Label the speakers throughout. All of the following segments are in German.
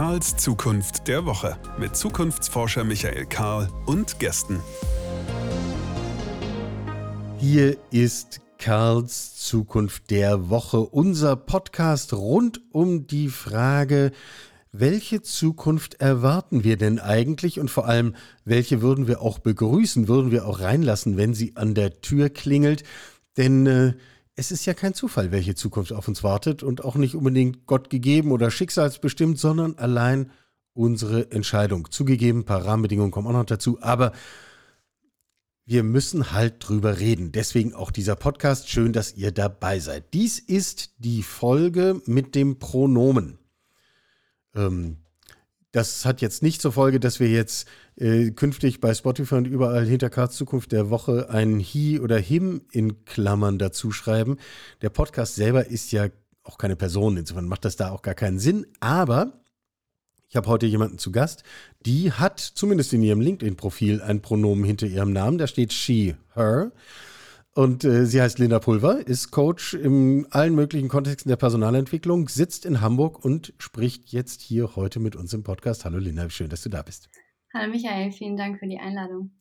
Speaker 1: Karls Zukunft der Woche mit Zukunftsforscher Michael Karl und Gästen.
Speaker 2: Hier ist Karls Zukunft der Woche, unser Podcast rund um die Frage, welche Zukunft erwarten wir denn eigentlich und vor allem, welche würden wir auch begrüßen, würden wir auch reinlassen, wenn sie an der Tür klingelt? Denn äh, es ist ja kein Zufall, welche Zukunft auf uns wartet und auch nicht unbedingt Gott gegeben oder schicksalsbestimmt, sondern allein unsere Entscheidung. Zugegeben, ein paar Rahmenbedingungen kommen auch noch dazu, aber wir müssen halt drüber reden. Deswegen auch dieser Podcast. Schön, dass ihr dabei seid. Dies ist die Folge mit dem Pronomen. Ähm, das hat jetzt nicht zur Folge, dass wir jetzt äh, künftig bei Spotify und überall hinter Karls Zukunft der Woche ein He oder Him in Klammern dazu schreiben. Der Podcast selber ist ja auch keine Person, insofern macht das da auch gar keinen Sinn. Aber ich habe heute jemanden zu Gast, die hat zumindest in ihrem LinkedIn-Profil ein Pronomen hinter ihrem Namen. Da steht she, her. Und äh, sie heißt Linda Pulver, ist Coach in allen möglichen Kontexten der Personalentwicklung, sitzt in Hamburg und spricht jetzt hier heute mit uns im Podcast. Hallo Linda, schön, dass du da bist.
Speaker 3: Hallo Michael, vielen Dank für die Einladung.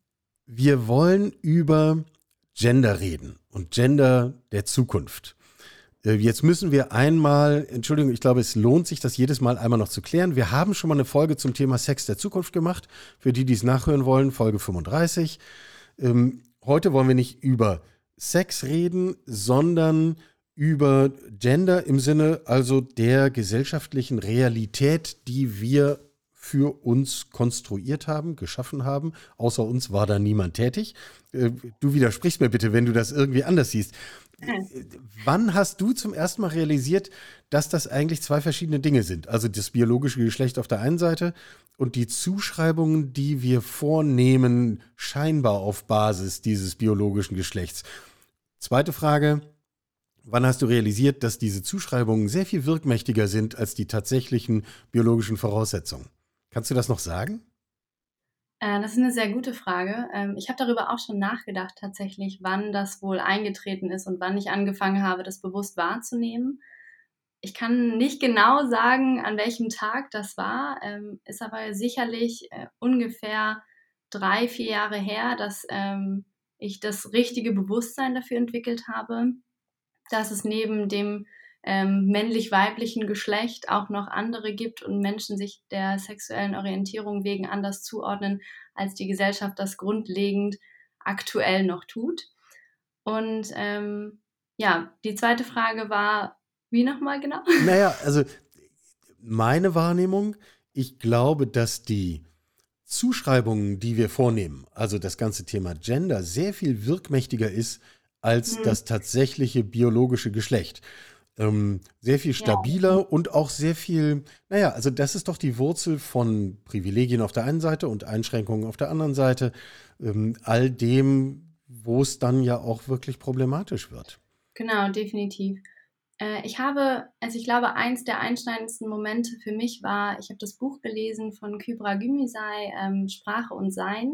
Speaker 2: Wir wollen über Gender reden und Gender der Zukunft. Äh, jetzt müssen wir einmal, Entschuldigung, ich glaube, es lohnt sich, das jedes Mal einmal noch zu klären. Wir haben schon mal eine Folge zum Thema Sex der Zukunft gemacht. Für die, die es nachhören wollen, Folge 35. Ähm, heute wollen wir nicht über Sex reden, sondern über Gender im Sinne also der gesellschaftlichen Realität, die wir für uns konstruiert haben, geschaffen haben. Außer uns war da niemand tätig. Äh, du widersprichst mir bitte, wenn du das irgendwie anders siehst. Wann hast du zum ersten Mal realisiert, dass das eigentlich zwei verschiedene Dinge sind? Also das biologische Geschlecht auf der einen Seite und die Zuschreibungen, die wir vornehmen, scheinbar auf Basis dieses biologischen Geschlechts. Zweite Frage. Wann hast du realisiert, dass diese Zuschreibungen sehr viel wirkmächtiger sind als die tatsächlichen biologischen Voraussetzungen? Kannst du das noch sagen?
Speaker 3: Äh, das ist eine sehr gute Frage. Ähm, ich habe darüber auch schon nachgedacht, tatsächlich, wann das wohl eingetreten ist und wann ich angefangen habe, das bewusst wahrzunehmen. Ich kann nicht genau sagen, an welchem Tag das war, ähm, ist aber sicherlich äh, ungefähr drei, vier Jahre her, dass ähm, ich das richtige Bewusstsein dafür entwickelt habe, dass es neben dem ähm, männlich-weiblichen Geschlecht auch noch andere gibt und Menschen sich der sexuellen Orientierung wegen anders zuordnen, als die Gesellschaft das grundlegend aktuell noch tut. Und ähm, ja, die zweite Frage war, wie nochmal genau?
Speaker 2: Naja, also meine Wahrnehmung, ich glaube, dass die Zuschreibungen, die wir vornehmen, also das ganze Thema Gender, sehr viel wirkmächtiger ist als hm. das tatsächliche biologische Geschlecht. Ähm, sehr viel stabiler ja. und auch sehr viel, naja, also das ist doch die Wurzel von Privilegien auf der einen Seite und Einschränkungen auf der anderen Seite. Ähm, all dem, wo es dann ja auch wirklich problematisch wird.
Speaker 3: Genau, definitiv. Äh, ich habe, also ich glaube, eins der einschneidendsten Momente für mich war, ich habe das Buch gelesen von Kybra Gümüşay, ähm, Sprache und Sein.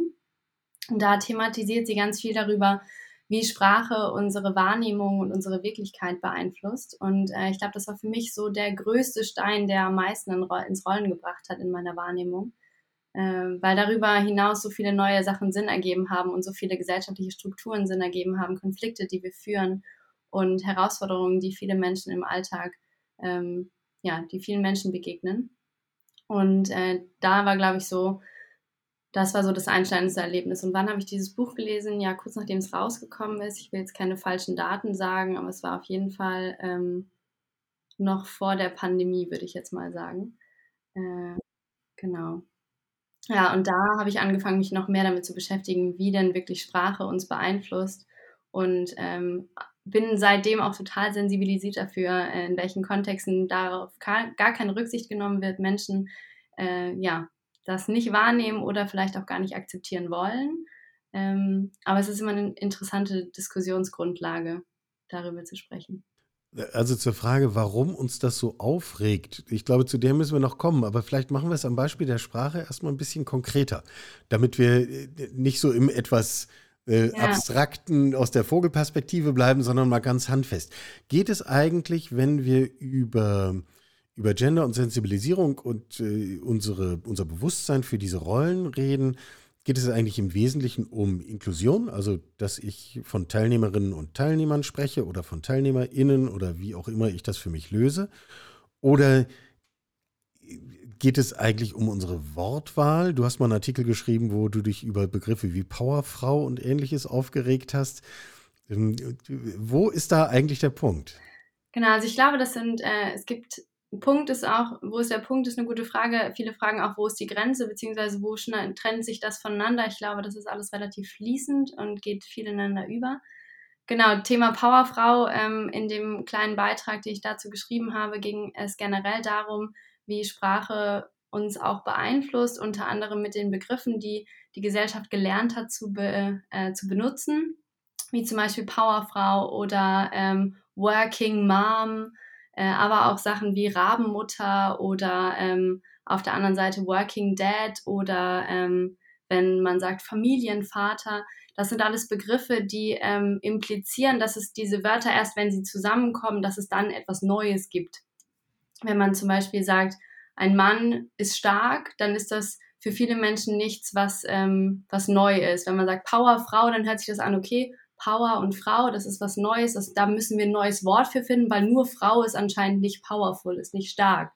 Speaker 3: Und da thematisiert sie ganz viel darüber, wie Sprache unsere Wahrnehmung und unsere Wirklichkeit beeinflusst. Und äh, ich glaube, das war für mich so der größte Stein, der am meisten in, ins Rollen gebracht hat in meiner Wahrnehmung. Äh, weil darüber hinaus so viele neue Sachen Sinn ergeben haben und so viele gesellschaftliche Strukturen Sinn ergeben haben, Konflikte, die wir führen und Herausforderungen, die viele Menschen im Alltag, ähm, ja, die vielen Menschen begegnen. Und äh, da war, glaube ich, so, das war so das einschneidendste Erlebnis. Und wann habe ich dieses Buch gelesen? Ja, kurz nachdem es rausgekommen ist. Ich will jetzt keine falschen Daten sagen, aber es war auf jeden Fall ähm, noch vor der Pandemie, würde ich jetzt mal sagen. Äh, genau. Ja, und da habe ich angefangen, mich noch mehr damit zu beschäftigen, wie denn wirklich Sprache uns beeinflusst und ähm, bin seitdem auch total sensibilisiert dafür, in welchen Kontexten darauf gar keine Rücksicht genommen wird, Menschen äh, ja das nicht wahrnehmen oder vielleicht auch gar nicht akzeptieren wollen. Ähm, aber es ist immer eine interessante Diskussionsgrundlage, darüber zu sprechen.
Speaker 2: Also zur Frage, warum uns das so aufregt. Ich glaube, zu der müssen wir noch kommen, aber vielleicht machen wir es am Beispiel der Sprache erstmal ein bisschen konkreter, damit wir äh, nicht so im etwas äh, ja. abstrakten aus der Vogelperspektive bleiben, sondern mal ganz handfest. Geht es eigentlich, wenn wir über, über Gender und Sensibilisierung und äh, unsere, unser Bewusstsein für diese Rollen reden, geht es eigentlich im Wesentlichen um Inklusion, also dass ich von Teilnehmerinnen und Teilnehmern spreche oder von TeilnehmerInnen oder wie auch immer ich das für mich löse. Oder geht es eigentlich um unsere Wortwahl? Du hast mal einen Artikel geschrieben, wo du dich über Begriffe wie Powerfrau und ähnliches aufgeregt hast. Ähm, wo ist da eigentlich der Punkt?
Speaker 3: Genau, also ich glaube, das sind, äh, es gibt Punkt ist auch, wo ist der Punkt, ist eine gute Frage. Viele fragen auch, wo ist die Grenze, beziehungsweise wo trennt sich das voneinander. Ich glaube, das ist alles relativ fließend und geht viel ineinander über. Genau, Thema Powerfrau. Ähm, in dem kleinen Beitrag, den ich dazu geschrieben habe, ging es generell darum, wie Sprache uns auch beeinflusst, unter anderem mit den Begriffen, die die Gesellschaft gelernt hat zu, be, äh, zu benutzen, wie zum Beispiel Powerfrau oder ähm, Working Mom äh, aber auch Sachen wie Rabenmutter oder ähm, auf der anderen Seite Working Dad oder ähm, wenn man sagt Familienvater. Das sind alles Begriffe, die ähm, implizieren, dass es diese Wörter erst, wenn sie zusammenkommen, dass es dann etwas Neues gibt. Wenn man zum Beispiel sagt, ein Mann ist stark, dann ist das für viele Menschen nichts, was, ähm, was neu ist. Wenn man sagt Powerfrau, dann hört sich das an, okay, Power und Frau, das ist was Neues, das, da müssen wir ein neues Wort für finden, weil nur Frau ist anscheinend nicht powerful, ist nicht stark.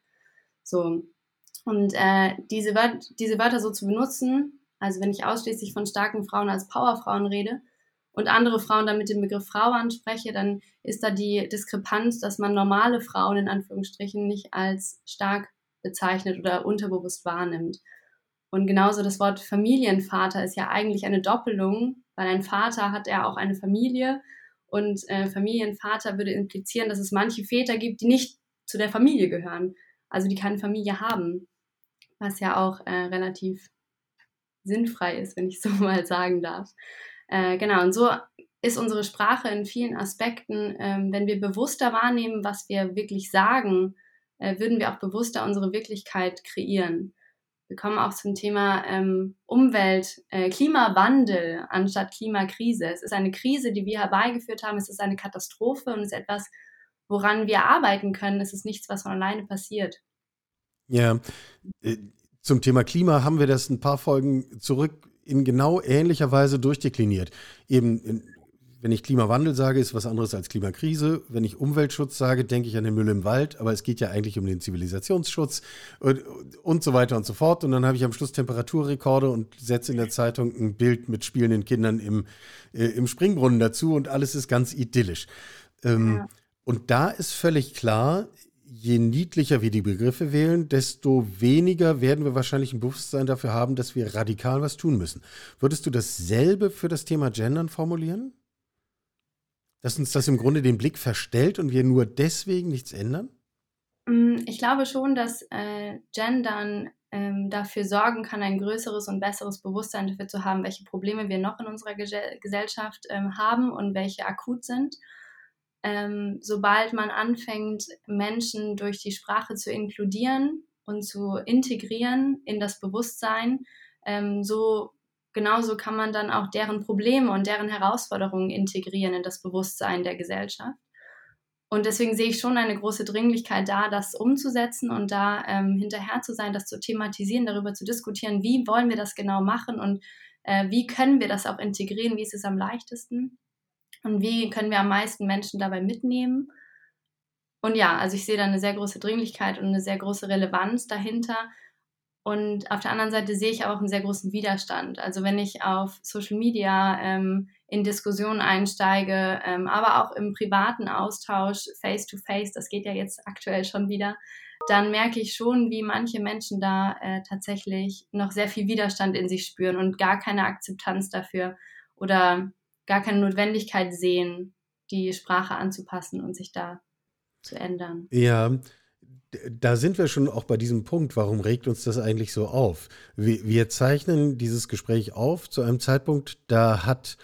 Speaker 3: So. Und äh, diese, Wör diese Wörter so zu benutzen, also wenn ich ausschließlich von starken Frauen als Powerfrauen rede und andere Frauen dann mit dem Begriff Frau anspreche, dann ist da die Diskrepanz, dass man normale Frauen in Anführungsstrichen nicht als stark bezeichnet oder unterbewusst wahrnimmt. Und genauso das Wort Familienvater ist ja eigentlich eine Doppelung weil ein Vater hat er auch eine Familie und äh, Familienvater würde implizieren, dass es manche Väter gibt, die nicht zu der Familie gehören, also die keine Familie haben, was ja auch äh, relativ sinnfrei ist, wenn ich so mal sagen darf. Äh, genau, und so ist unsere Sprache in vielen Aspekten, ähm, wenn wir bewusster wahrnehmen, was wir wirklich sagen, äh, würden wir auch bewusster unsere Wirklichkeit kreieren. Wir kommen auch zum Thema ähm, Umwelt, äh, Klimawandel anstatt Klimakrise. Es ist eine Krise, die wir herbeigeführt haben. Es ist eine Katastrophe und es ist etwas, woran wir arbeiten können. Es ist nichts, was von alleine passiert.
Speaker 2: Ja, äh, zum Thema Klima haben wir das ein paar Folgen zurück in genau ähnlicher Weise durchdekliniert. Eben wenn ich Klimawandel sage, ist was anderes als Klimakrise. Wenn ich Umweltschutz sage, denke ich an den Müll im Wald, aber es geht ja eigentlich um den Zivilisationsschutz und, und so weiter und so fort. Und dann habe ich am Schluss Temperaturrekorde und setze in der Zeitung ein Bild mit spielenden Kindern im, äh, im Springbrunnen dazu und alles ist ganz idyllisch. Ähm, ja. Und da ist völlig klar, je niedlicher wir die Begriffe wählen, desto weniger werden wir wahrscheinlich ein Bewusstsein dafür haben, dass wir radikal was tun müssen. Würdest du dasselbe für das Thema Gendern formulieren? Dass uns das im Grunde den Blick verstellt und wir nur deswegen nichts ändern?
Speaker 3: Mm, ich glaube schon, dass äh, Gendern ähm, dafür sorgen kann, ein größeres und besseres Bewusstsein dafür zu haben, welche Probleme wir noch in unserer Ge Gesellschaft ähm, haben und welche akut sind. Ähm, sobald man anfängt, Menschen durch die Sprache zu inkludieren und zu integrieren in das Bewusstsein, ähm, so genauso kann man dann auch deren Probleme und deren Herausforderungen integrieren in das Bewusstsein der Gesellschaft. Und deswegen sehe ich schon eine große Dringlichkeit da, das umzusetzen und da ähm, hinterher zu sein, das zu thematisieren, darüber zu diskutieren, wie wollen wir das genau machen und äh, wie können wir das auch integrieren, wie ist es am leichtesten und wie können wir am meisten Menschen dabei mitnehmen. Und ja, also ich sehe da eine sehr große Dringlichkeit und eine sehr große Relevanz dahinter, und auf der anderen Seite sehe ich auch einen sehr großen Widerstand. Also wenn ich auf Social Media ähm, in Diskussionen einsteige, ähm, aber auch im privaten Austausch, face-to-face, -face, das geht ja jetzt aktuell schon wieder, dann merke ich schon, wie manche Menschen da äh, tatsächlich noch sehr viel Widerstand in sich spüren und gar keine Akzeptanz dafür oder gar keine Notwendigkeit sehen, die Sprache anzupassen und sich da zu ändern.
Speaker 2: Ja, da sind wir schon auch bei diesem Punkt. Warum regt uns das eigentlich so auf? Wir, wir zeichnen dieses Gespräch auf zu einem Zeitpunkt, da hat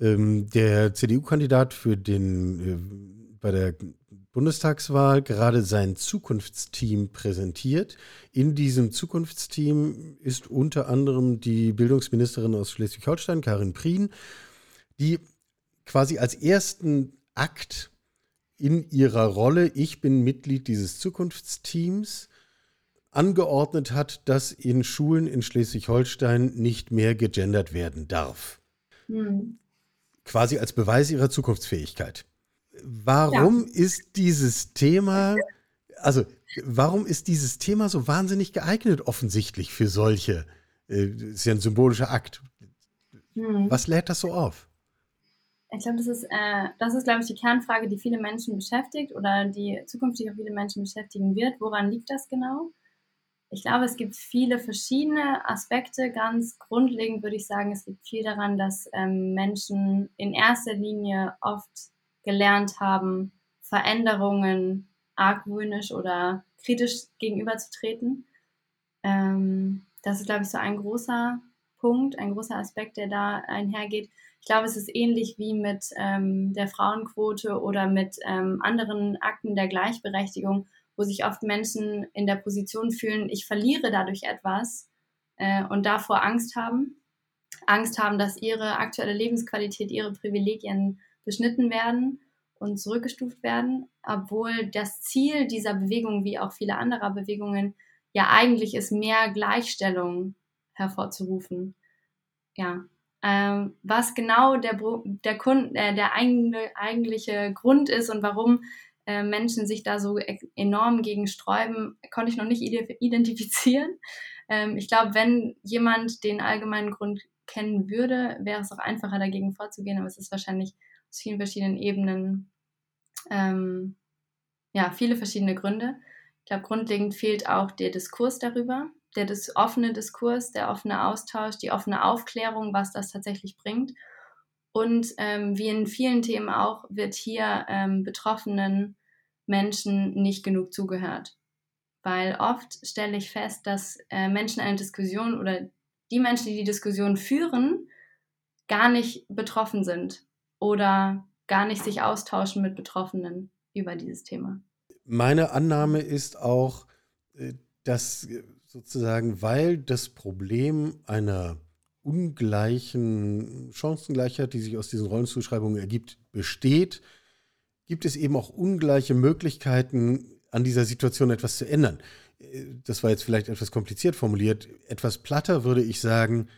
Speaker 2: ähm, der CDU-Kandidat für den äh, bei der Bundestagswahl gerade sein Zukunftsteam präsentiert. In diesem Zukunftsteam ist unter anderem die Bildungsministerin aus Schleswig-Holstein, Karin Prien, die quasi als ersten Akt in ihrer Rolle, ich bin Mitglied dieses Zukunftsteams, angeordnet hat, dass in Schulen in Schleswig-Holstein nicht mehr gegendert werden darf. Hm. Quasi als Beweis ihrer Zukunftsfähigkeit. Warum ja. ist dieses Thema, also warum ist dieses Thema so wahnsinnig geeignet offensichtlich für solche? Äh, ist ja ein symbolischer Akt. Hm. Was lädt das so auf?
Speaker 3: Ich glaube, das ist, äh, das ist, glaube ich, die Kernfrage, die viele Menschen beschäftigt oder die zukünftig auch viele Menschen beschäftigen wird. Woran liegt das genau? Ich glaube, es gibt viele verschiedene Aspekte. Ganz grundlegend würde ich sagen, es liegt viel daran, dass ähm, Menschen in erster Linie oft gelernt haben, Veränderungen argwöhnisch oder kritisch gegenüberzutreten. Ähm, das ist, glaube ich, so ein großer Punkt, ein großer Aspekt, der da einhergeht. Ich glaube, es ist ähnlich wie mit ähm, der Frauenquote oder mit ähm, anderen Akten der Gleichberechtigung, wo sich oft Menschen in der Position fühlen, ich verliere dadurch etwas äh, und davor Angst haben. Angst haben, dass ihre aktuelle Lebensqualität, ihre Privilegien beschnitten werden und zurückgestuft werden, obwohl das Ziel dieser Bewegung, wie auch viele anderer Bewegungen, ja eigentlich ist, mehr Gleichstellung hervorzurufen. Ja, ähm, was genau der, der, Kund, äh, der eigentliche Grund ist und warum äh, Menschen sich da so e-, enorm gegen sträuben, konnte ich noch nicht identifizieren. Ähm, ich glaube, wenn jemand den allgemeinen Grund kennen würde, wäre es auch einfacher dagegen vorzugehen, aber es ist wahrscheinlich aus vielen verschiedenen Ebenen, ähm, ja, viele verschiedene Gründe. Ich glaube, grundlegend fehlt auch der Diskurs darüber, der des offene Diskurs, der offene Austausch, die offene Aufklärung, was das tatsächlich bringt. Und ähm, wie in vielen Themen auch, wird hier ähm, betroffenen Menschen nicht genug zugehört. Weil oft stelle ich fest, dass äh, Menschen eine Diskussion oder die Menschen, die die Diskussion führen, gar nicht betroffen sind oder gar nicht sich austauschen mit Betroffenen über dieses Thema.
Speaker 2: Meine Annahme ist auch, äh, dass sozusagen, weil das Problem einer ungleichen Chancengleichheit, die sich aus diesen Rollenzuschreibungen ergibt, besteht, gibt es eben auch ungleiche Möglichkeiten, an dieser Situation etwas zu ändern. Das war jetzt vielleicht etwas kompliziert formuliert. Etwas platter würde ich sagen,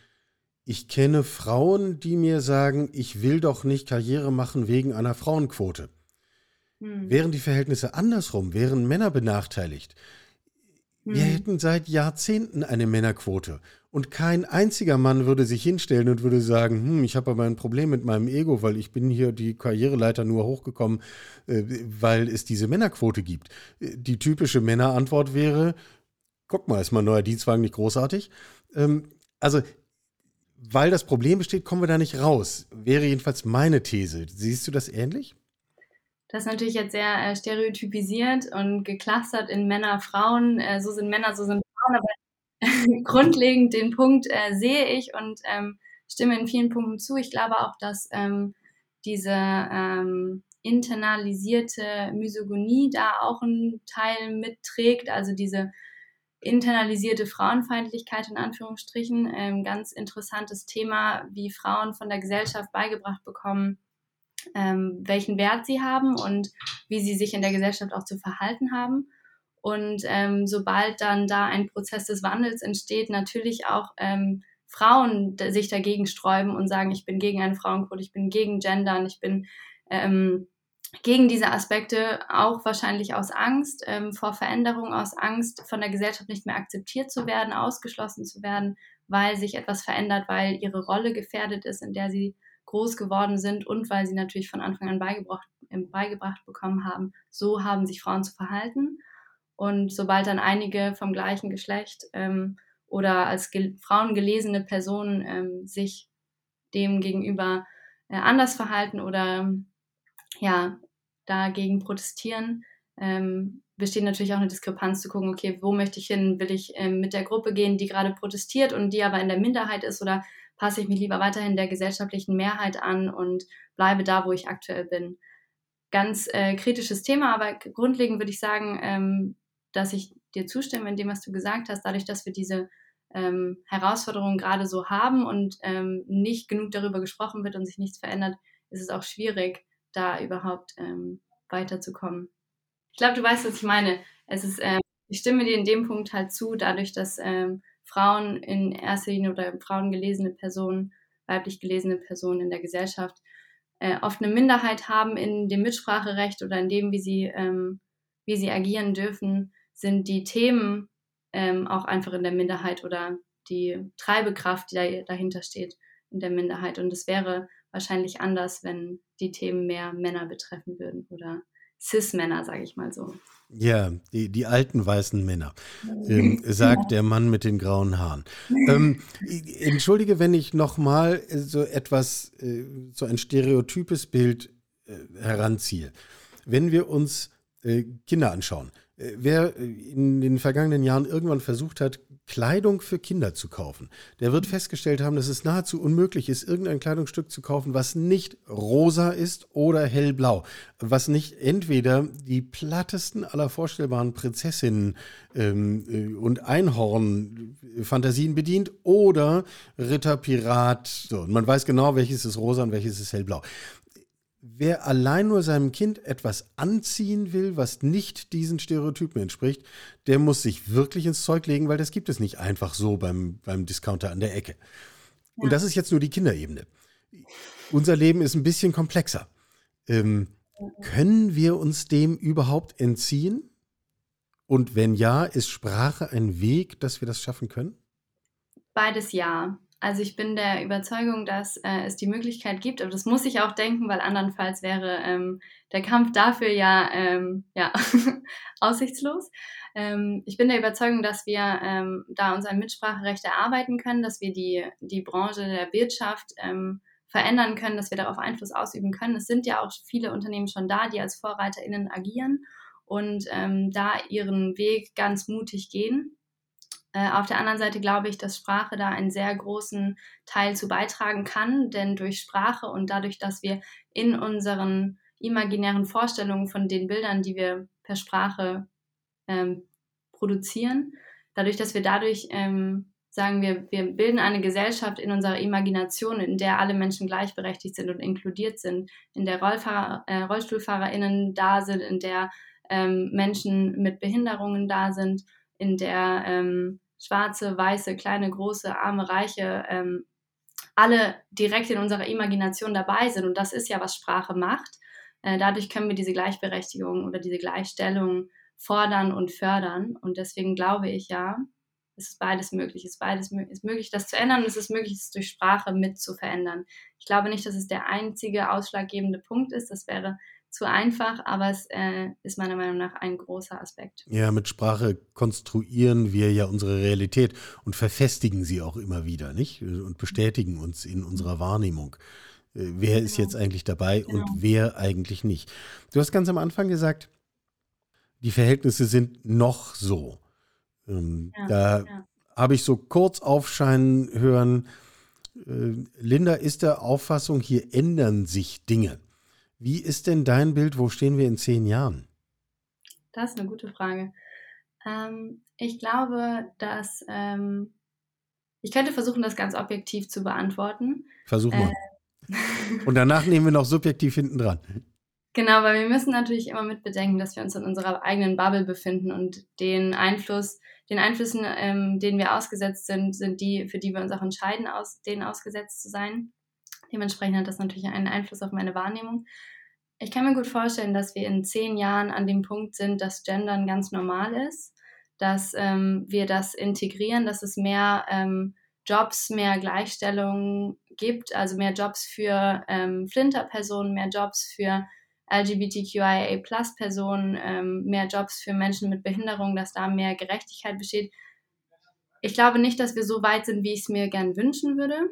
Speaker 2: ich kenne Frauen, die mir sagen, ich will doch nicht Karriere machen wegen einer Frauenquote. Hm. Wären die Verhältnisse andersrum, wären Männer benachteiligt. Wir hm. hätten seit Jahrzehnten eine Männerquote. Und kein einziger Mann würde sich hinstellen und würde sagen, hm, ich habe aber ein Problem mit meinem Ego, weil ich bin hier die Karriereleiter nur hochgekommen, äh, weil es diese Männerquote gibt. Die typische Männerantwort wäre, guck mal, ist mein neuer Dienstwagen nicht großartig? Ähm, also, weil das Problem besteht, kommen wir da nicht raus. Wäre jedenfalls meine These. Siehst du das ähnlich?
Speaker 3: Das ist natürlich jetzt sehr äh, stereotypisiert und geclustert in Männer, Frauen. Äh, so sind Männer, so sind Frauen. Aber grundlegend den Punkt äh, sehe ich und ähm, stimme in vielen Punkten zu. Ich glaube auch, dass ähm, diese ähm, internalisierte Misogonie da auch einen Teil mitträgt, also diese internalisierte Frauenfeindlichkeit in Anführungsstrichen. Ähm, ganz interessantes Thema, wie Frauen von der Gesellschaft beigebracht bekommen, ähm, welchen Wert sie haben und wie sie sich in der Gesellschaft auch zu verhalten haben. Und ähm, sobald dann da ein Prozess des Wandels entsteht, natürlich auch ähm, Frauen sich dagegen sträuben und sagen, ich bin gegen eine Frauenquote, ich bin gegen Gendern, ich bin ähm, gegen diese Aspekte, auch wahrscheinlich aus Angst ähm, vor Veränderung, aus Angst von der Gesellschaft nicht mehr akzeptiert zu werden, ausgeschlossen zu werden, weil sich etwas verändert, weil ihre Rolle gefährdet ist, in der sie groß geworden sind und weil sie natürlich von Anfang an beigebracht, beigebracht bekommen haben, so haben sich Frauen zu verhalten. Und sobald dann einige vom gleichen Geschlecht ähm, oder als ge Frauen gelesene Personen ähm, sich dem gegenüber äh, anders verhalten oder ja, dagegen protestieren, ähm, besteht natürlich auch eine Diskrepanz zu gucken, okay, wo möchte ich hin? Will ich ähm, mit der Gruppe gehen, die gerade protestiert und die aber in der Minderheit ist oder passe ich mich lieber weiterhin der gesellschaftlichen Mehrheit an und bleibe da, wo ich aktuell bin? Ganz äh, kritisches Thema, aber grundlegend würde ich sagen, ähm, dass ich dir zustimme in dem, was du gesagt hast, dadurch, dass wir diese ähm, Herausforderungen gerade so haben und ähm, nicht genug darüber gesprochen wird und sich nichts verändert, ist es auch schwierig, da überhaupt ähm, weiterzukommen. Ich glaube, du weißt, was ich meine. Es ist, äh, ich stimme dir in dem Punkt halt zu, dadurch, dass ähm, Frauen in erster Linie oder Frauen gelesene Personen, weiblich gelesene Personen in der Gesellschaft äh, oft eine Minderheit haben in dem Mitspracherecht oder in dem, wie sie, ähm, wie sie agieren dürfen, sind die Themen ähm, auch einfach in der Minderheit oder die Treibekraft, die da, dahinter steht, in der Minderheit. Und es wäre wahrscheinlich anders, wenn die Themen mehr Männer betreffen würden oder Cis-Männer, sage ich mal so.
Speaker 2: Ja, die, die alten weißen Männer, ähm, sagt der Mann mit den grauen Haaren. Ähm, entschuldige, wenn ich nochmal so etwas, äh, so ein stereotypes Bild äh, heranziehe. Wenn wir uns äh, Kinder anschauen, äh, wer in den vergangenen Jahren irgendwann versucht hat, Kleidung für Kinder zu kaufen, der wird festgestellt haben, dass es nahezu unmöglich ist, irgendein Kleidungsstück zu kaufen, was nicht rosa ist oder hellblau, was nicht entweder die plattesten aller vorstellbaren Prinzessinnen ähm, äh, und Einhorn-Fantasien bedient oder Ritter, Pirat. So, und man weiß genau, welches ist rosa und welches ist hellblau wer allein nur seinem Kind etwas anziehen will, was nicht diesen Stereotypen entspricht, der muss sich wirklich ins Zeug legen, weil das gibt es nicht einfach so beim, beim Discounter an der Ecke. Ja. Und das ist jetzt nur die Kinderebene. Unser Leben ist ein bisschen komplexer. Ähm, können wir uns dem überhaupt entziehen? Und wenn ja, ist Sprache ein Weg, dass wir das schaffen können?
Speaker 3: Beides ja. Also ich bin der Überzeugung, dass äh, es die Möglichkeit gibt, aber das muss ich auch denken, weil andernfalls wäre ähm, der Kampf dafür ja, ähm, ja aussichtslos. Ähm, ich bin der Überzeugung, dass wir ähm, da unser Mitspracherecht erarbeiten können, dass wir die, die Branche der Wirtschaft ähm, verändern können, dass wir darauf Einfluss ausüben können. Es sind ja auch viele Unternehmen schon da, die als VorreiterInnen agieren und ähm, da ihren Weg ganz mutig gehen. Äh, auf der anderen Seite glaube ich, dass Sprache da einen sehr großen Teil zu beitragen kann, denn durch Sprache und dadurch, dass wir in unseren imaginären Vorstellungen von den Bildern, die wir per Sprache ähm, produzieren, dadurch, dass wir dadurch ähm, sagen wir, wir bilden eine Gesellschaft in unserer Imagination, in der alle Menschen gleichberechtigt sind und inkludiert sind, in der Rollfahrer, äh, RollstuhlfahrerInnen da sind, in der ähm, Menschen mit Behinderungen da sind, in der ähm, schwarze, weiße, kleine, große, arme, reiche, ähm, alle direkt in unserer Imagination dabei sind. Und das ist ja, was Sprache macht. Äh, dadurch können wir diese Gleichberechtigung oder diese Gleichstellung fordern und fördern. Und deswegen glaube ich ja, es ist beides möglich. Es ist beides ist möglich, das zu ändern und es ist möglich, es durch Sprache mit zu verändern. Ich glaube nicht, dass es der einzige ausschlaggebende Punkt ist. Das wäre zu einfach, aber es äh, ist meiner Meinung nach ein großer Aspekt.
Speaker 2: Ja, mit Sprache konstruieren wir ja unsere Realität und verfestigen sie auch immer wieder, nicht? Und bestätigen uns in unserer Wahrnehmung. Äh, wer ist genau. jetzt eigentlich dabei genau. und wer eigentlich nicht? Du hast ganz am Anfang gesagt, die Verhältnisse sind noch so. Ähm, ja, da ja. habe ich so kurz aufscheinen hören, äh, Linda ist der Auffassung, hier ändern sich Dinge. Wie ist denn dein Bild? Wo stehen wir in zehn Jahren?
Speaker 3: Das ist eine gute Frage. Ähm, ich glaube, dass ähm, ich könnte versuchen, das ganz objektiv zu beantworten.
Speaker 2: Versuch mal. Äh, Und danach nehmen wir noch subjektiv hinten dran.
Speaker 3: Genau, weil wir müssen natürlich immer mit bedenken, dass wir uns in unserer eigenen Bubble befinden und den Einfluss, den Einflüssen, ähm, denen wir ausgesetzt sind, sind die, für die wir uns auch entscheiden, aus, denen ausgesetzt zu sein. Dementsprechend hat das natürlich einen Einfluss auf meine Wahrnehmung. Ich kann mir gut vorstellen, dass wir in zehn Jahren an dem Punkt sind, dass Gendern ganz normal ist, dass ähm, wir das integrieren, dass es mehr ähm, Jobs, mehr Gleichstellung gibt, also mehr Jobs für ähm, Flinter-Personen, mehr Jobs für LGBTQIA-Plus-Personen, ähm, mehr Jobs für Menschen mit Behinderung, dass da mehr Gerechtigkeit besteht. Ich glaube nicht, dass wir so weit sind, wie ich es mir gern wünschen würde.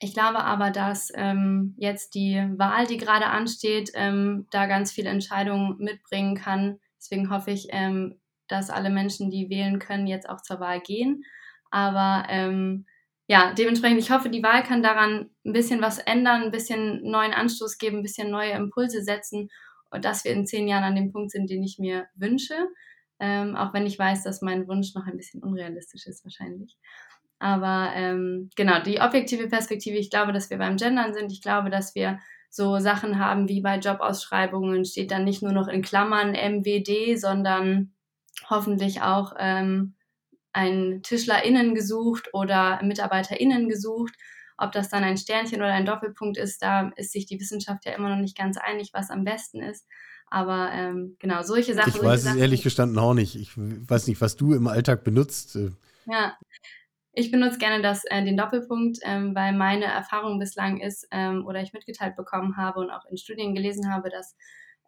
Speaker 3: Ich glaube aber, dass ähm, jetzt die Wahl, die gerade ansteht, ähm, da ganz viele Entscheidungen mitbringen kann. Deswegen hoffe ich, ähm, dass alle Menschen, die wählen können, jetzt auch zur Wahl gehen. Aber ähm, ja, dementsprechend, ich hoffe, die Wahl kann daran ein bisschen was ändern, ein bisschen neuen Anstoß geben, ein bisschen neue Impulse setzen und dass wir in zehn Jahren an dem Punkt sind, den ich mir wünsche. Ähm, auch wenn ich weiß, dass mein Wunsch noch ein bisschen unrealistisch ist wahrscheinlich. Aber ähm, genau, die objektive Perspektive, ich glaube, dass wir beim Gendern sind. Ich glaube, dass wir so Sachen haben wie bei Jobausschreibungen steht dann nicht nur noch in Klammern MWD, sondern hoffentlich auch ähm, ein TischlerInnen gesucht oder MitarbeiterInnen gesucht. Ob das dann ein Sternchen oder ein Doppelpunkt ist, da ist sich die Wissenschaft ja immer noch nicht ganz einig, was am besten ist. Aber ähm, genau, solche Sachen.
Speaker 2: Ich weiß es ehrlich gestanden auch nicht. Ich weiß nicht, was du im Alltag benutzt.
Speaker 3: Ja, ich benutze gerne das, äh, den Doppelpunkt, ähm, weil meine Erfahrung bislang ist ähm, oder ich mitgeteilt bekommen habe und auch in Studien gelesen habe, dass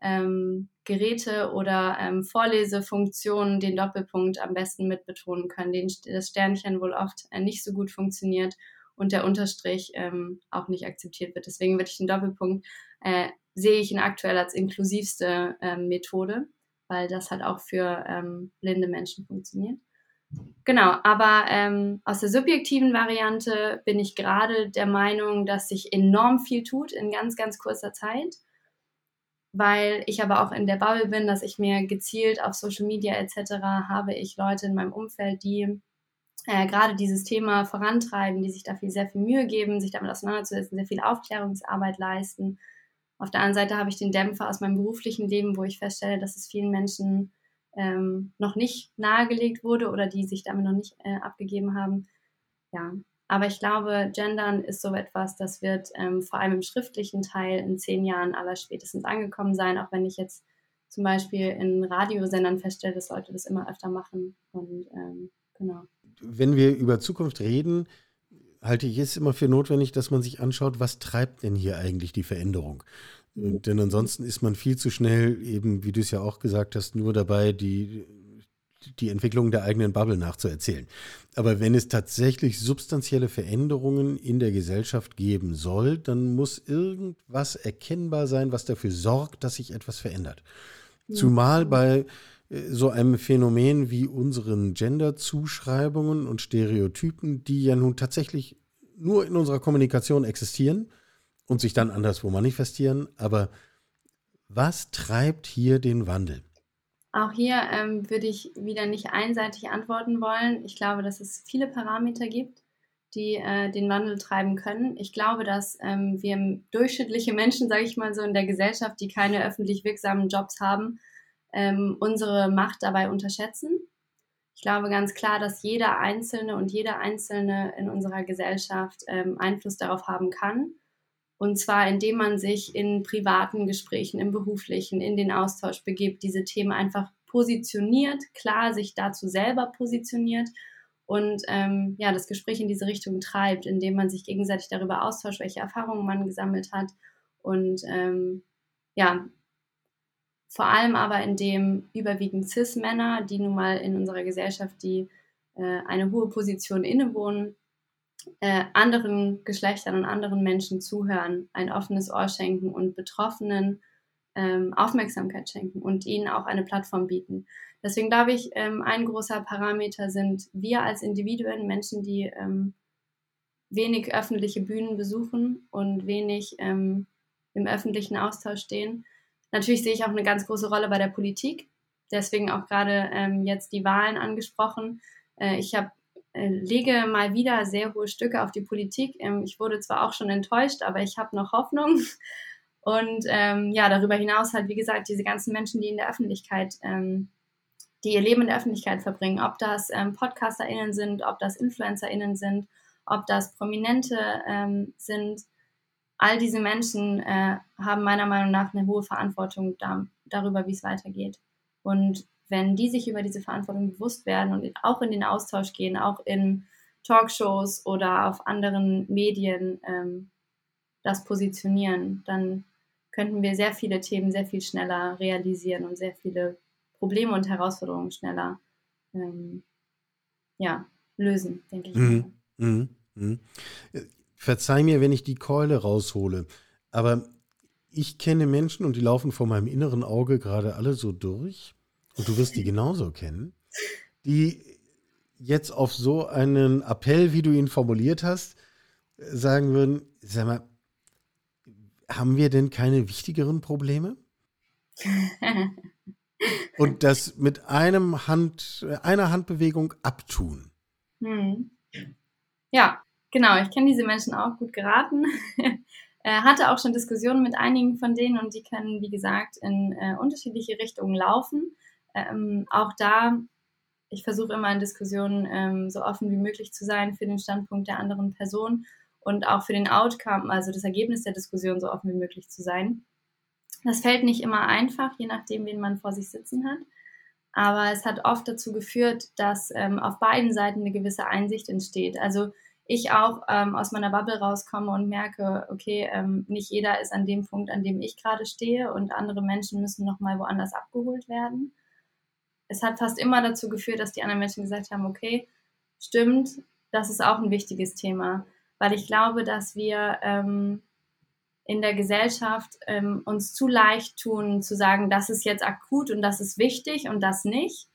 Speaker 3: ähm, Geräte oder ähm, Vorlesefunktionen den Doppelpunkt am besten mitbetonen können, den, das Sternchen wohl oft äh, nicht so gut funktioniert und der Unterstrich ähm, auch nicht akzeptiert wird. Deswegen würde ich den Doppelpunkt, äh, sehe ich ihn aktuell als inklusivste ähm, Methode, weil das halt auch für ähm, blinde Menschen funktioniert. Genau, aber ähm, aus der subjektiven Variante bin ich gerade der Meinung, dass sich enorm viel tut in ganz, ganz kurzer Zeit, weil ich aber auch in der Bubble bin, dass ich mir gezielt auf Social Media etc. habe ich Leute in meinem Umfeld, die äh, gerade dieses Thema vorantreiben, die sich dafür sehr viel Mühe geben, sich damit auseinanderzusetzen, sehr viel Aufklärungsarbeit leisten. Auf der anderen Seite habe ich den Dämpfer aus meinem beruflichen Leben, wo ich feststelle, dass es vielen Menschen ähm, noch nicht nahegelegt wurde oder die sich damit noch nicht äh, abgegeben haben. Ja, aber ich glaube, Gendern ist so etwas, das wird ähm, vor allem im schriftlichen Teil in zehn Jahren aller spätestens angekommen sein, auch wenn ich jetzt zum Beispiel in Radiosendern feststelle, dass Leute das immer öfter machen. Und ähm, genau.
Speaker 2: Wenn wir über Zukunft reden, halte ich es immer für notwendig, dass man sich anschaut, was treibt denn hier eigentlich die Veränderung? Denn ansonsten ist man viel zu schnell, eben wie du es ja auch gesagt hast, nur dabei, die, die Entwicklung der eigenen Bubble nachzuerzählen. Aber wenn es tatsächlich substanzielle Veränderungen in der Gesellschaft geben soll, dann muss irgendwas erkennbar sein, was dafür sorgt, dass sich etwas verändert. Zumal bei äh, so einem Phänomen wie unseren Gender-Zuschreibungen und Stereotypen, die ja nun tatsächlich nur in unserer Kommunikation existieren und sich dann anderswo manifestieren. Aber was treibt hier den Wandel?
Speaker 3: Auch hier ähm, würde ich wieder nicht einseitig antworten wollen. Ich glaube, dass es viele Parameter gibt, die äh, den Wandel treiben können. Ich glaube, dass ähm, wir durchschnittliche Menschen, sage ich mal so, in der Gesellschaft, die keine öffentlich wirksamen Jobs haben, ähm, unsere Macht dabei unterschätzen. Ich glaube ganz klar, dass jeder Einzelne und jeder Einzelne in unserer Gesellschaft ähm, Einfluss darauf haben kann und zwar, indem man sich in privaten Gesprächen, im beruflichen, in den Austausch begibt, diese Themen einfach positioniert, klar sich dazu selber positioniert und ähm, ja, das Gespräch in diese Richtung treibt, indem man sich gegenseitig darüber austauscht, welche Erfahrungen man gesammelt hat und ähm, ja, vor allem aber indem überwiegend CIS-Männer, die nun mal in unserer Gesellschaft die äh, eine hohe Position innewohnen, äh, anderen Geschlechtern und anderen Menschen zuhören, ein offenes Ohr schenken und Betroffenen ähm, Aufmerksamkeit schenken und ihnen auch eine Plattform bieten. Deswegen glaube ich, ähm, ein großer Parameter sind wir als Individuen, Menschen, die ähm, wenig öffentliche Bühnen besuchen und wenig ähm, im öffentlichen Austausch stehen. Natürlich sehe ich auch eine ganz große Rolle bei der Politik. Deswegen auch gerade ähm, jetzt die Wahlen angesprochen. Äh, ich habe lege mal wieder sehr hohe Stücke auf die Politik. Ähm, ich wurde zwar auch schon enttäuscht, aber ich habe noch Hoffnung. Und ähm, ja, darüber hinaus halt, wie gesagt, diese ganzen Menschen, die in der Öffentlichkeit, ähm, die ihr Leben in der Öffentlichkeit verbringen, ob das ähm, PodcasterInnen sind, ob das InfluencerInnen sind, ob das Prominente ähm, sind, all diese Menschen äh, haben meiner Meinung nach eine hohe Verantwortung da, darüber, wie es weitergeht. Und wenn die sich über diese Verantwortung bewusst werden und auch in den Austausch gehen, auch in Talkshows oder auf anderen Medien ähm, das positionieren, dann könnten wir sehr viele Themen sehr viel schneller realisieren und sehr viele Probleme und Herausforderungen schneller ähm, ja, lösen, denke ich. Mhm. Mhm.
Speaker 2: Mhm. Verzeih mir, wenn ich die Keule raushole, aber ich kenne Menschen und die laufen vor meinem inneren Auge gerade alle so durch und du wirst die genauso kennen, die jetzt auf so einen Appell, wie du ihn formuliert hast, sagen würden, sag mal, haben wir denn keine wichtigeren Probleme? Und das mit einem Hand, einer Handbewegung abtun. Hm.
Speaker 3: Ja, genau. Ich kenne diese Menschen auch gut geraten. äh, hatte auch schon Diskussionen mit einigen von denen und die können, wie gesagt, in äh, unterschiedliche Richtungen laufen. Ähm, auch da, ich versuche immer in Diskussionen ähm, so offen wie möglich zu sein für den Standpunkt der anderen Person und auch für den Outcome, also das Ergebnis der Diskussion so offen wie möglich zu sein. Das fällt nicht immer einfach, je nachdem, wen man vor sich sitzen hat. Aber es hat oft dazu geführt, dass ähm, auf beiden Seiten eine gewisse Einsicht entsteht. Also ich auch ähm, aus meiner Bubble rauskomme und merke, okay, ähm, nicht jeder ist an dem Punkt, an dem ich gerade stehe und andere Menschen müssen nochmal woanders abgeholt werden. Es hat fast immer dazu geführt, dass die anderen Menschen gesagt haben, okay, stimmt, das ist auch ein wichtiges Thema, weil ich glaube, dass wir ähm, in der Gesellschaft ähm, uns zu leicht tun, zu sagen, das ist jetzt akut und das ist wichtig und das nicht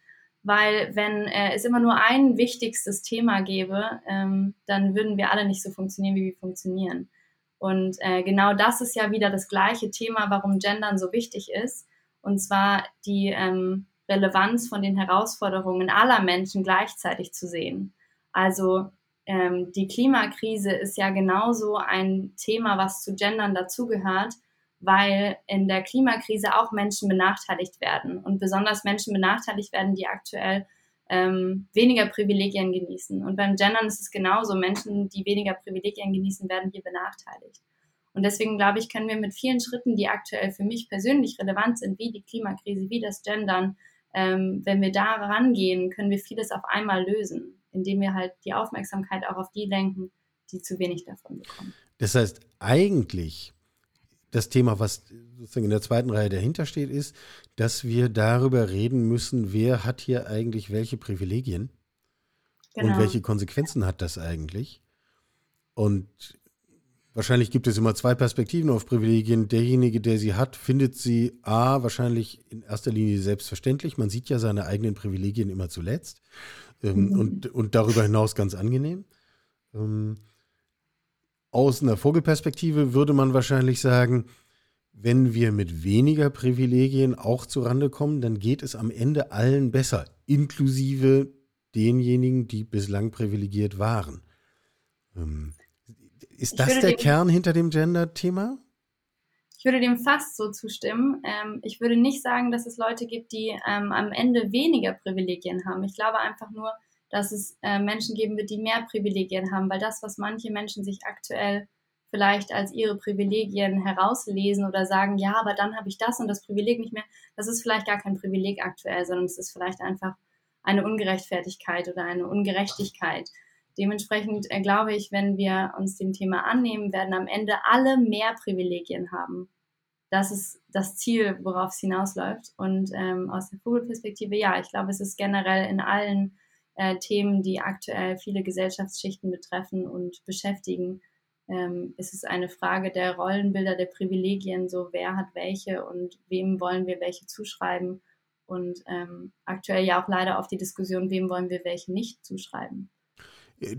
Speaker 3: weil wenn äh, es immer nur ein wichtigstes Thema gäbe, ähm, dann würden wir alle nicht so funktionieren, wie wir funktionieren. Und äh, genau das ist ja wieder das gleiche Thema, warum Gendern so wichtig ist. Und zwar die ähm, Relevanz von den Herausforderungen aller Menschen gleichzeitig zu sehen. Also ähm, die Klimakrise ist ja genauso ein Thema, was zu Gendern dazugehört, weil in der Klimakrise auch Menschen benachteiligt werden und besonders Menschen benachteiligt werden, die aktuell ähm, weniger Privilegien genießen. Und beim Gendern ist es genauso. Menschen, die weniger Privilegien genießen, werden hier benachteiligt. Und deswegen glaube ich, können wir mit vielen Schritten, die aktuell für mich persönlich relevant sind, wie die Klimakrise, wie das Gendern, ähm, wenn wir da rangehen, können wir vieles auf einmal lösen, indem wir halt die Aufmerksamkeit auch auf die lenken, die zu wenig davon bekommen.
Speaker 2: Das heißt, eigentlich das Thema, was sozusagen in der zweiten Reihe dahinter steht, ist, dass wir darüber reden müssen, wer hat hier eigentlich welche Privilegien genau. und welche Konsequenzen hat das eigentlich. Und wahrscheinlich gibt es immer zwei Perspektiven auf Privilegien. Derjenige, der sie hat, findet sie A, wahrscheinlich in erster Linie selbstverständlich. Man sieht ja seine eigenen Privilegien immer zuletzt ähm, mhm. und, und darüber hinaus ganz angenehm. Ähm, aus einer Vogelperspektive würde man wahrscheinlich sagen, wenn wir mit weniger Privilegien auch zurande kommen, dann geht es am Ende allen besser, inklusive denjenigen, die bislang privilegiert waren. Ähm, ist das der dem, Kern hinter dem Gender-Thema?
Speaker 3: Ich würde dem fast so zustimmen. Ähm, ich würde nicht sagen, dass es Leute gibt, die ähm, am Ende weniger Privilegien haben. Ich glaube einfach nur, dass es äh, Menschen geben wird, die mehr Privilegien haben, weil das, was manche Menschen sich aktuell vielleicht als ihre Privilegien herauslesen oder sagen, ja, aber dann habe ich das und das Privileg nicht mehr, das ist vielleicht gar kein Privileg aktuell, sondern es ist vielleicht einfach eine Ungerechtfertigkeit oder eine Ungerechtigkeit. Dementsprechend äh, glaube ich, wenn wir uns dem Thema annehmen, werden am Ende alle mehr Privilegien haben. Das ist das Ziel, worauf es hinausläuft. Und ähm, aus der Vogelperspektive, ja, ich glaube, es ist generell in allen äh, Themen, die aktuell viele Gesellschaftsschichten betreffen und beschäftigen, ähm, ist es eine Frage der Rollenbilder, der Privilegien, so wer hat welche und wem wollen wir welche zuschreiben. Und ähm, aktuell ja auch leider auf die Diskussion, wem wollen wir welche nicht zuschreiben.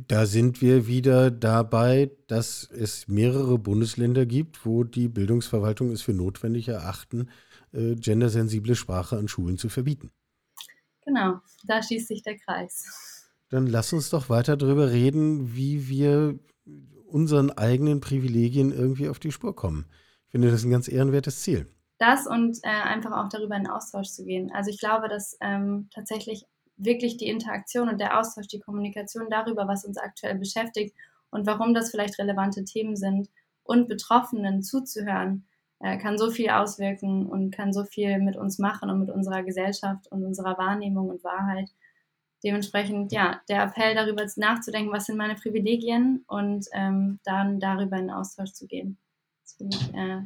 Speaker 2: Da sind wir wieder dabei, dass es mehrere Bundesländer gibt, wo die Bildungsverwaltung es für notwendig erachten, äh, gendersensible Sprache an Schulen zu verbieten.
Speaker 3: Genau, da schließt sich der Kreis.
Speaker 2: Dann lass uns doch weiter darüber reden, wie wir unseren eigenen Privilegien irgendwie auf die Spur kommen. Ich finde das ein ganz ehrenwertes Ziel.
Speaker 3: Das und äh, einfach auch darüber in Austausch zu gehen. Also ich glaube, dass ähm, tatsächlich wirklich die Interaktion und der Austausch, die Kommunikation darüber, was uns aktuell beschäftigt und warum das vielleicht relevante Themen sind und Betroffenen zuzuhören, äh, kann so viel auswirken und kann so viel mit uns machen und mit unserer Gesellschaft und unserer Wahrnehmung und Wahrheit. Dementsprechend, ja, der Appell darüber nachzudenken, was sind meine Privilegien und ähm, dann darüber in Austausch zu gehen. Das finde ich äh,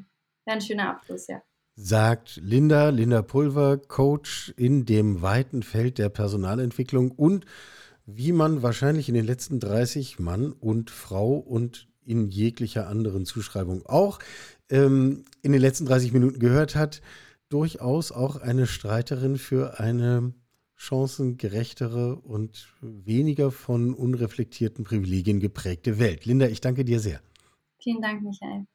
Speaker 3: ein schöner Abschluss, ja.
Speaker 2: Sagt Linda, Linda Pulver, Coach in dem weiten Feld der Personalentwicklung und wie man wahrscheinlich in den letzten 30 Mann und Frau und in jeglicher anderen Zuschreibung auch ähm, in den letzten 30 Minuten gehört hat, durchaus auch eine Streiterin für eine chancengerechtere und weniger von unreflektierten Privilegien geprägte Welt. Linda, ich danke dir sehr.
Speaker 3: Vielen Dank, Michael.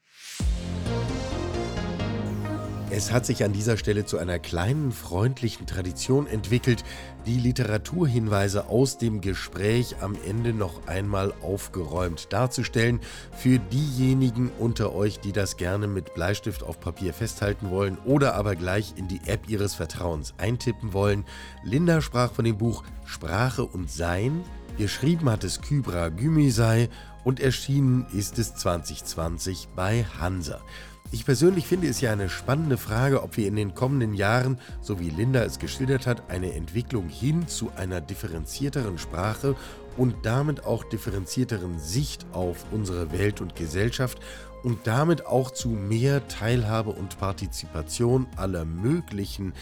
Speaker 2: Es hat sich an dieser Stelle zu einer kleinen freundlichen Tradition entwickelt, die Literaturhinweise aus dem Gespräch am Ende noch einmal aufgeräumt darzustellen. Für diejenigen unter euch, die das gerne mit Bleistift auf Papier festhalten wollen oder aber gleich in die App ihres Vertrauens eintippen wollen. Linda sprach von dem Buch Sprache und Sein. Geschrieben hat es Kybra Gümüsei und erschienen ist es 2020 bei Hansa. Ich persönlich finde es ja eine spannende Frage, ob wir in den kommenden Jahren, so wie Linda es geschildert hat, eine Entwicklung hin zu einer differenzierteren Sprache und damit auch differenzierteren Sicht auf unsere Welt und Gesellschaft und damit auch zu mehr Teilhabe und Partizipation aller möglichen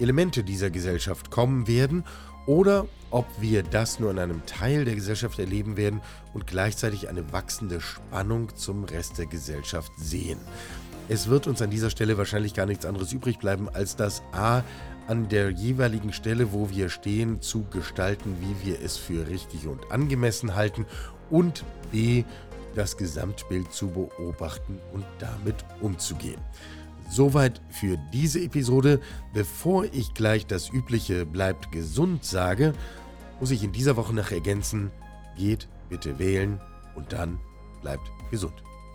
Speaker 2: Elemente dieser Gesellschaft kommen werden oder ob wir das nur in einem Teil der Gesellschaft erleben werden und gleichzeitig eine wachsende Spannung zum Rest der Gesellschaft sehen. Es wird uns an dieser Stelle wahrscheinlich gar nichts anderes übrig bleiben, als das A an der jeweiligen Stelle, wo wir stehen, zu gestalten, wie wir es für richtig und angemessen halten und B das Gesamtbild zu beobachten und damit umzugehen. Soweit für diese Episode. Bevor ich gleich das übliche bleibt gesund sage, muss ich in dieser Woche noch ergänzen, geht bitte wählen und dann bleibt gesund.